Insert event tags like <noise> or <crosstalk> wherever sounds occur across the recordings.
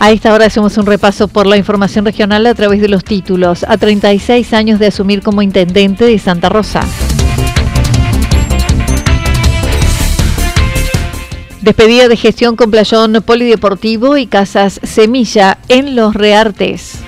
A esta hora hacemos un repaso por la información regional a través de los títulos. A 36 años de asumir como intendente de Santa Rosa. Despedida de gestión con playón polideportivo y casas semilla en los Reartes.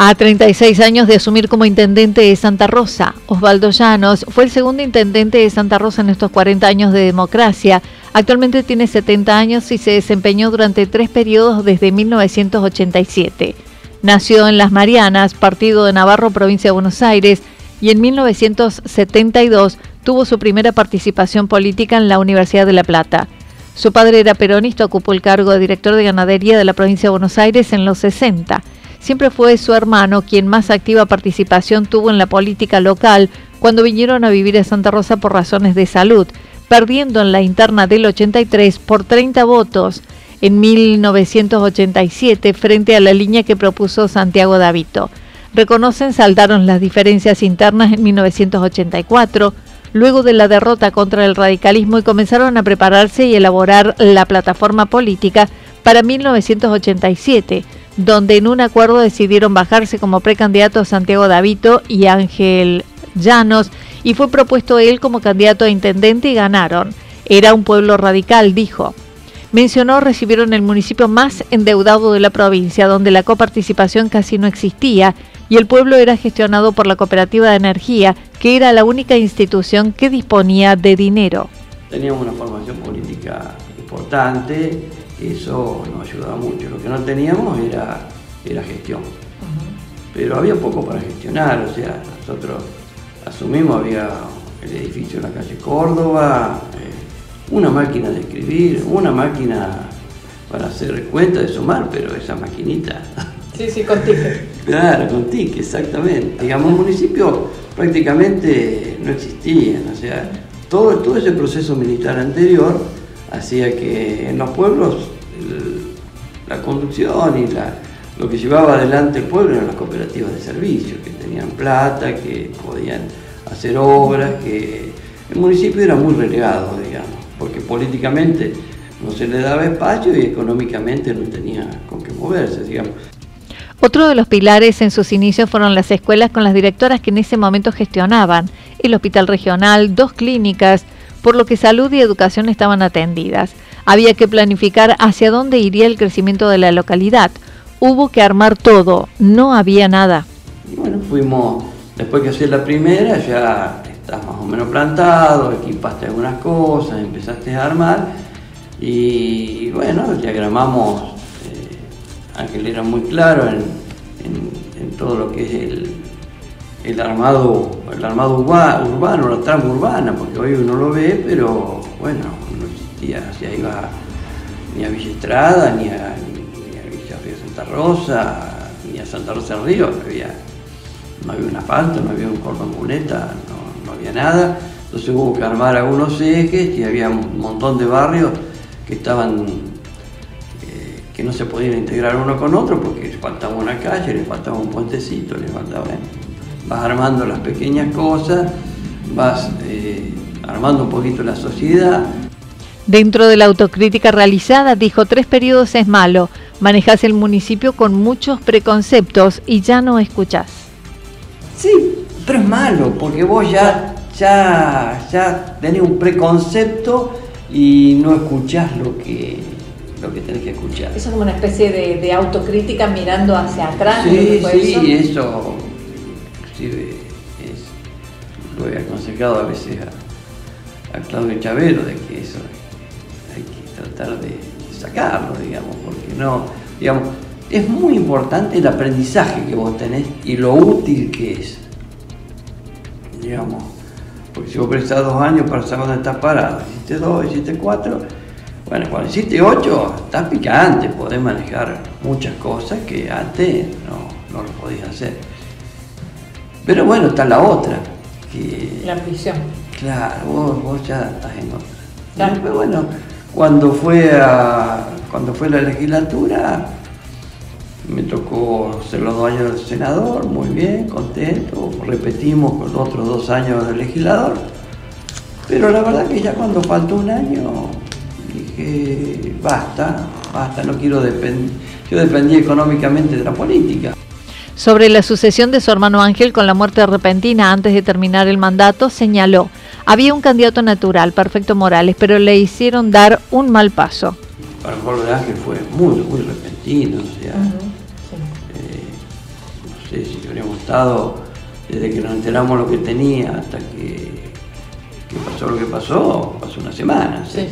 A 36 años de asumir como intendente de Santa Rosa, Osvaldo Llanos fue el segundo intendente de Santa Rosa en estos 40 años de democracia. Actualmente tiene 70 años y se desempeñó durante tres periodos desde 1987. Nació en Las Marianas, partido de Navarro, provincia de Buenos Aires, y en 1972 tuvo su primera participación política en la Universidad de La Plata. Su padre era peronista, ocupó el cargo de director de ganadería de la provincia de Buenos Aires en los 60 siempre fue su hermano quien más activa participación tuvo en la política local cuando vinieron a vivir a Santa Rosa por razones de salud, perdiendo en la interna del 83 por 30 votos en 1987 frente a la línea que propuso Santiago Davito. Reconocen saldaron las diferencias internas en 1984, luego de la derrota contra el radicalismo y comenzaron a prepararse y elaborar la plataforma política para 1987 donde en un acuerdo decidieron bajarse como precandidatos Santiago Davito y Ángel Llanos, y fue propuesto él como candidato a intendente y ganaron. Era un pueblo radical, dijo. Mencionó recibieron el municipio más endeudado de la provincia, donde la coparticipación casi no existía y el pueblo era gestionado por la cooperativa de energía, que era la única institución que disponía de dinero. Teníamos una formación política importante, eso nos ayudaba mucho. Lo que no teníamos era, era gestión. Pero había poco para gestionar, o sea, nosotros asumimos, había el edificio en la calle Córdoba, eh, una máquina de escribir, una máquina para hacer cuenta de sumar, pero esa maquinita. <laughs> Sí, sí, con tique. Claro, con tique, exactamente. Digamos, municipios prácticamente no existían, o sea, todo, todo ese proceso militar anterior hacía que en los pueblos la conducción y lo que llevaba adelante el pueblo eran las cooperativas de servicio, que tenían plata, que podían hacer obras, que el municipio era muy relegado, digamos, porque políticamente no se le daba espacio y económicamente no tenía con qué moverse, digamos. Otro de los pilares en sus inicios fueron las escuelas con las directoras que en ese momento gestionaban, el hospital regional, dos clínicas, por lo que salud y educación estaban atendidas. Había que planificar hacia dónde iría el crecimiento de la localidad. Hubo que armar todo, no había nada. bueno, fuimos, después que hacía la primera, ya estás más o menos plantado, equipaste algunas cosas, empezaste a armar y bueno, diagramamos, eh, Ángel era muy claro en, en todo lo que es el, el armado, el armado urbano, la trama urbana, porque hoy uno lo ve, pero bueno, no existía, se iba ni a Villa Estrada, ni a, ni Villa Río Santa Rosa, ni a Santa Rosa del Río, no había, no había un asfalto, no había un cordón cuneta, no, no había nada. Entonces hubo que armar algunos ejes y había un montón de barrios que estaban eh, que no se podían integrar uno con otro porque les faltaba una calle, les faltaba un puentecito, les faltaba. Vas armando las pequeñas cosas, vas eh, armando un poquito la sociedad. Dentro de la autocrítica realizada, dijo tres periodos es malo, manejas el municipio con muchos preconceptos y ya no escuchás. Sí, pero es malo, porque vos ya, ya, ya tenés un preconcepto y no escuchás lo que, lo que tenés que escuchar. Eso es como una especie de, autocrítica mirando hacia atrás. Sí, sí, eso? Inclusive es, lo he aconsejado a veces a, a Claudio Chavero de que eso hay que tratar de sacarlo, digamos, porque no, digamos, es muy importante el aprendizaje que vos tenés y lo útil que es, digamos, porque si vos prestás dos años para saber dónde estás parado, hiciste dos, hiciste cuatro, bueno, cuando hiciste ocho, estás picante, podés manejar muchas cosas que antes no, no lo podías hacer. Pero bueno, está la otra. Que, la ambición. Claro, vos, vos ya estás en otra. Pero bueno, cuando fue, a, cuando fue la legislatura, me tocó ser los dos años de senador, muy bien, contento, repetimos con otros dos años de legislador, pero la verdad que ya cuando faltó un año dije, basta, basta, no quiero depender, yo dependí económicamente de la política. Sobre la sucesión de su hermano Ángel con la muerte repentina antes de terminar el mandato, señaló, había un candidato natural, Perfecto Morales, pero le hicieron dar un mal paso. Para de Ángel fue muy, muy repentino, o sea, eh, no sé si hubiéramos estado desde que nos enteramos lo que tenía hasta que, pasó lo que pasó, pasó una semana, sí,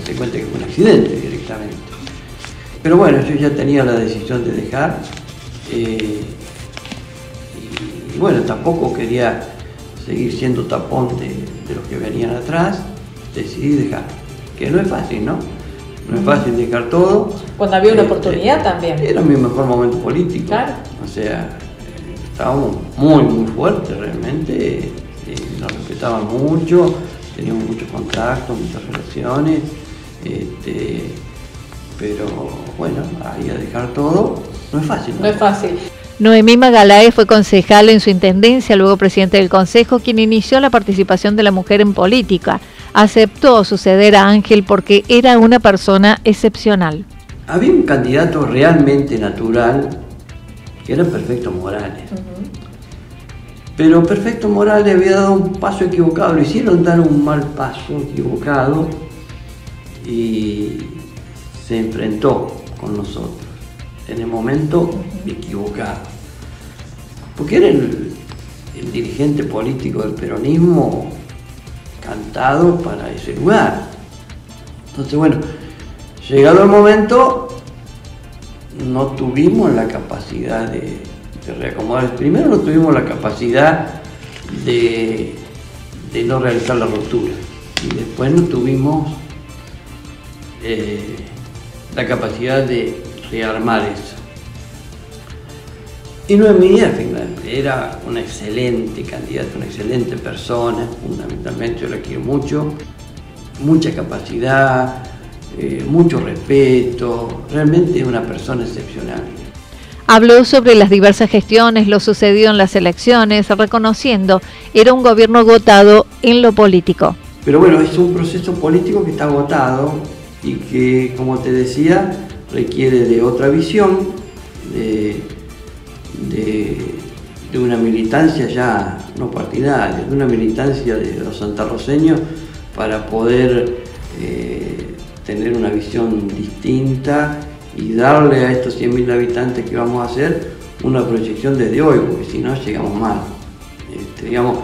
hace cuenta que fue un accidente directamente. Pero bueno, yo ya tenía la decisión de dejar eh, y, bueno, tampoco quería seguir siendo tapón de, los que venían atrás, decidí dejar, que no es fácil, ¿no? No es fácil dejar todo. Cuando había una este, oportunidad también. Era mi mejor momento político. Claro. O sea, estábamos muy, muy fuertes realmente, eh, nos respetaban mucho, teníamos muchos contactos, muchas relaciones, este, pero bueno, ahí a dejar todo no es fácil. No, es fácil. Noemí Magalae fue concejal en su intendencia, luego presidente del Consejo, quien inició la participación de la mujer en política. Aceptó suceder a Ángel porque era una persona excepcional. Había un candidato realmente natural, que era Perfecto Morales. Pero Perfecto Morales había dado un paso equivocado, lo hicieron dar un mal paso equivocado y se enfrentó con nosotros en el momento equivocado. Porque era el, dirigente político del peronismo cantado para ese lugar. Entonces, bueno, llegado el momento, no tuvimos la capacidad de, reacomodar. Primero no tuvimos la capacidad de, de no realizar la ruptura. Y después no tuvimos eh, la capacidad de armar eso. Y Noemí era una excelente candidata, una excelente persona, fundamentalmente yo la quiero mucho, mucha capacidad, eh, mucho respeto, realmente una persona excepcional. Habló sobre las diversas gestiones, lo sucedido en las elecciones, reconociendo era un gobierno agotado en lo político. Pero bueno, es un proceso político que está agotado y que, como te decía, requiere de otra visión, de, una militancia ya no partidaria, de una militancia de los santarroseños para poder eh, tener una visión distinta y darle a estos 100.000 habitantes que vamos a hacer una proyección desde hoy, porque si no llegamos mal. Este, digamos,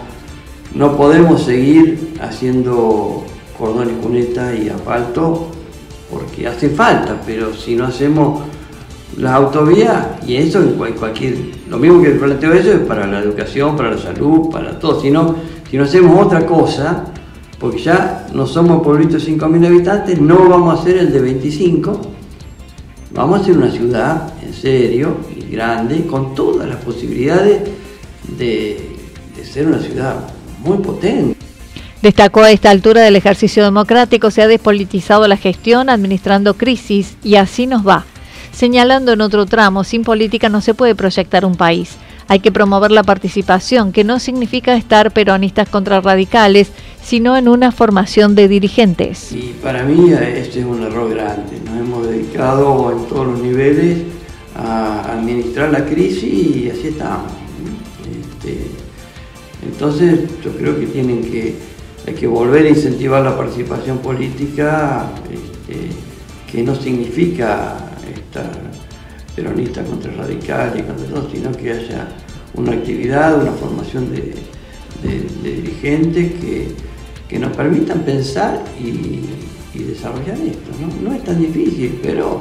no podemos seguir haciendo cordones cuneta y asfalto porque hace falta, pero si no hacemos las autovías, y eso en cualquier, lo mismo que planteo eso es para la educación, para la salud, para todo, si no, si no hacemos otra cosa, porque ya no somos pueblitos de 5.000 habitantes, no vamos a ser el de 25, vamos a ser una ciudad en serio y grande, con todas las posibilidades de, de ser una ciudad muy potente. Destacó a esta altura del ejercicio democrático se ha despolitizado la gestión administrando crisis y así nos va, señalando en otro tramo, sin política no se puede proyectar un país. Hay que promover la participación, que no significa estar peronistas contra radicales, sino en una formación de dirigentes. Y para mí este es un error grande. Nos hemos dedicado en todos los niveles a administrar la crisis y así estamos. Este, entonces yo creo que tienen que, hay que volver a incentivar la participación política, este, que no significa estar peronista contra radical y contra todo, sino que haya una actividad, una formación de, dirigentes que, nos permitan pensar y, desarrollar esto. ¿no? es tan difícil, pero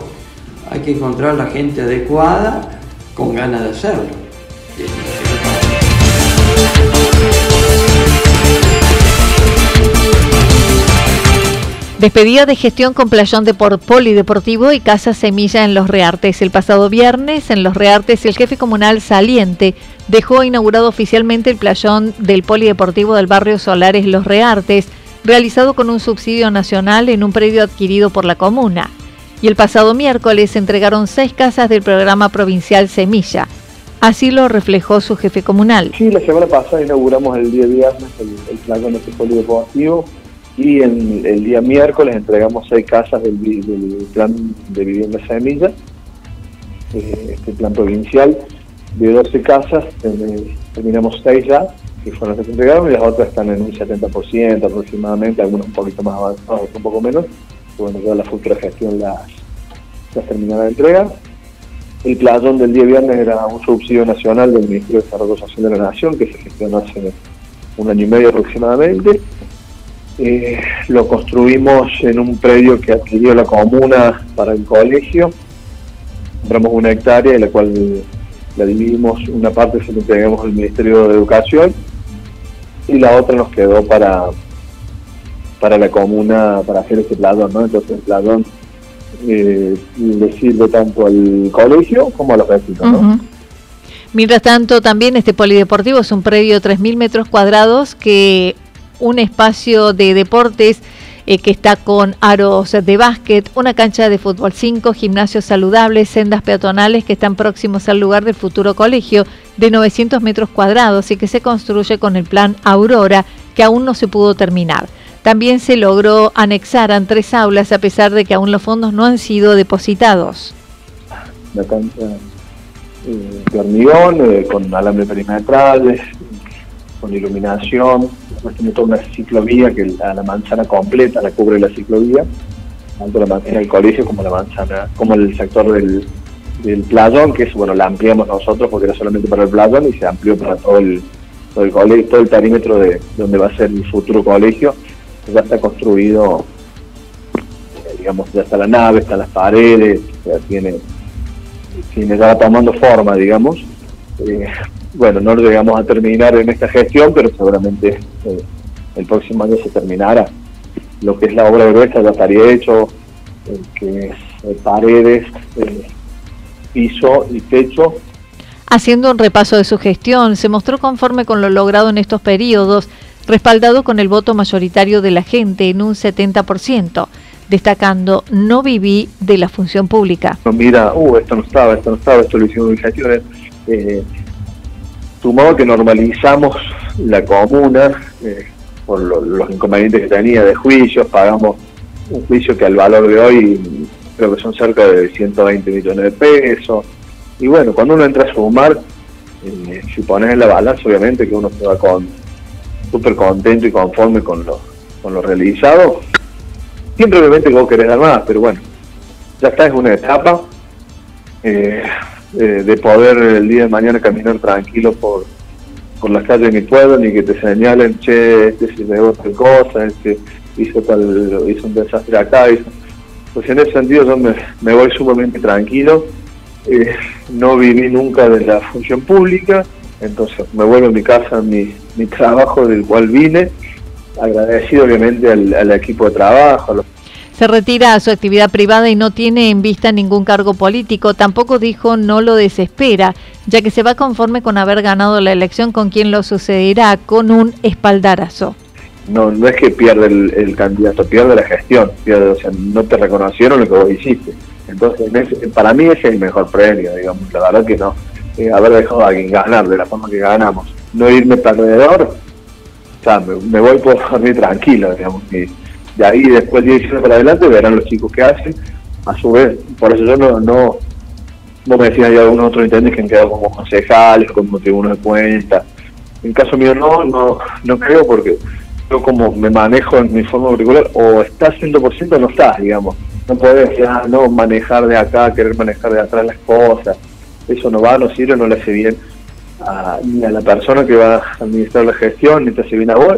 hay que encontrar la gente adecuada con ganas de hacerlo. Despedida de gestión con playón de polideportivo y casa semilla en Los Reartes. El pasado viernes en Los Reartes el jefe comunal saliente dejó inaugurado oficialmente el playón del polideportivo del barrio Solares Los Reartes, realizado con un subsidio nacional en un predio adquirido por la comuna. Y el pasado miércoles se entregaron seis casas del programa provincial Semilla. Así lo reflejó su jefe comunal. Sí, la semana pasada inauguramos el día viernes el, playón de este polideportivo y en, el día miércoles entregamos seis casas del, plan de vivienda semilla, eh, este plan provincial de 12 casas, terminamos seis ya, que fueron las que se entregaron, y las otras están en un 70% aproximadamente, algunas un poquito más avanzadas, un poco menos, bueno, ya la futura gestión las, las terminará de entregar. El playón del día viernes era un subsidio nacional del Ministerio de Desarrollo Social de la Nación, que se gestionó hace un año y medio aproximadamente, eh, lo construimos en un predio que adquirió la comuna para el colegio. Compramos una hectárea en la cual la dividimos, una parte se la entregamos al Ministerio de Educación y la otra nos quedó para para la comuna para hacer este pladón, ¿no? Entonces el pladón eh, le sirve tanto al colegio como a los vecinos, Mientras tanto, también este polideportivo es un predio de 3.000 metros cuadrados que un espacio de deportes eh, que está con aros de básquet, una cancha de fútbol 5, gimnasios saludables, sendas peatonales que están próximos al lugar del futuro colegio de 900 metros cuadrados y que se construye con el plan Aurora que aún no se pudo terminar. También se logró anexar a tres aulas a pesar de que aún los fondos no han sido depositados. La cancha eh, de hormigón, eh, con alambre perimetral, con iluminación, después tiene toda una ciclovía que la manzana completa la cubre la ciclovía, tanto la manzana del colegio como la manzana, como el sector del, del playón, que es bueno, la ampliamos nosotros porque era solamente para el playón y se amplió para todo el, todo el colegio, todo el perímetro de donde va a ser el futuro colegio, ya está construido, eh, digamos, ya está la nave, están las paredes, ya tiene, tiene ya va tomando forma, digamos. Eh, bueno, no lo llegamos a terminar en esta gestión, pero seguramente eh, el próximo año se terminará. Lo que es la obra gruesa ya estaría hecho, que es eh, paredes, eh, piso y techo. Haciendo un repaso de su gestión, se mostró conforme con lo logrado en estos periodos, respaldado con el voto mayoritario de la gente en un 70%, destacando no viví de la función pública. No, mira, uh, esto no estaba, esto no estaba, esto lo hicimos en gestiones. Eh, sumado que normalizamos la comuna eh, por los inconvenientes que tenía de juicios, pagamos un juicio que al valor de hoy creo que son cerca de 120 millones de pesos. Y bueno, cuando uno entra a sumar, eh, si pones en la balanza, obviamente que uno se va con súper contento y conforme con lo, con lo realizado. Siempre obviamente que vos querés dar más, pero bueno, ya está, es una etapa. Eh, eh, de poder el día de mañana caminar tranquilo por, por las calles de mi pueblo, ni que te señalen, che, este se me tal cosa, este hizo tal, hizo un desastre acá, Pues en ese sentido yo me, voy sumamente tranquilo, eh, no viví nunca de la función pública, entonces me vuelvo a mi casa, mi, mi trabajo del cual vine, agradecido obviamente al, equipo de trabajo. Se retira a su actividad privada y no tiene en vista ningún cargo político. Tampoco dijo no lo desespera, ya que se va conforme con haber ganado la elección con quien lo sucederá con un espaldarazo. No, no es que pierde el, candidato, pierde la gestión, pierde, o sea, no te reconocieron lo que vos hiciste. Entonces, para mí ese es el mejor premio, digamos, la verdad que no. Eh, haber dejado a alguien ganar de la forma que ganamos, no irme perdedor, o sea, me, voy por <laughs> dormir tranquilo, digamos. Y de ahí, después de para adelante, verán los chicos que hacen. A su vez, por eso yo no, no vos me decías, hay algunos otros intendentes que han quedado como concejales, como tribunos de cuentas. En caso mío no, no, no creo porque yo como me manejo en mi forma particular, o estás 100% o no estás, digamos no puedes ya no manejar de acá, querer manejar de atrás las cosas. Eso no va, no sirve, no le hace bien ni a la persona que va a administrar la gestión, ni te hace bien a vos.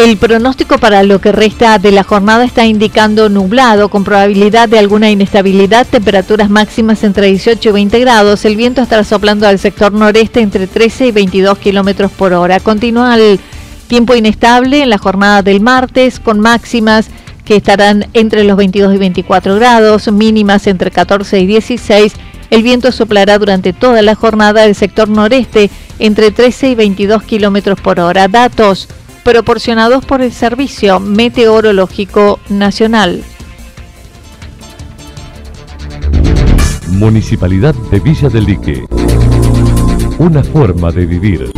El pronóstico para lo que resta de la jornada está indicando nublado, con probabilidad de alguna inestabilidad, temperaturas máximas entre 18 y 20 grados. El viento estará soplando al sector noreste entre 13 y 22 kilómetros por hora. Continúa el tiempo inestable en la jornada del martes, con máximas que estarán entre los 22 y 24 grados, mínimas entre 14 y 16. El viento soplará durante toda la jornada del sector noreste entre 13 y 22 kilómetros por hora. Datos proporcionados por el Servicio Meteorológico Nacional. Municipalidad de Villa del Lique. Una forma de vivir.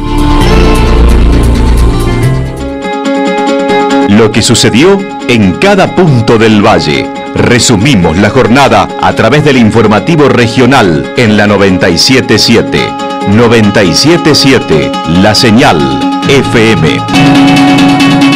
Lo que sucedió en cada punto del valle. Resumimos la jornada a través del informativo regional en la 977. 977 La Señal FM.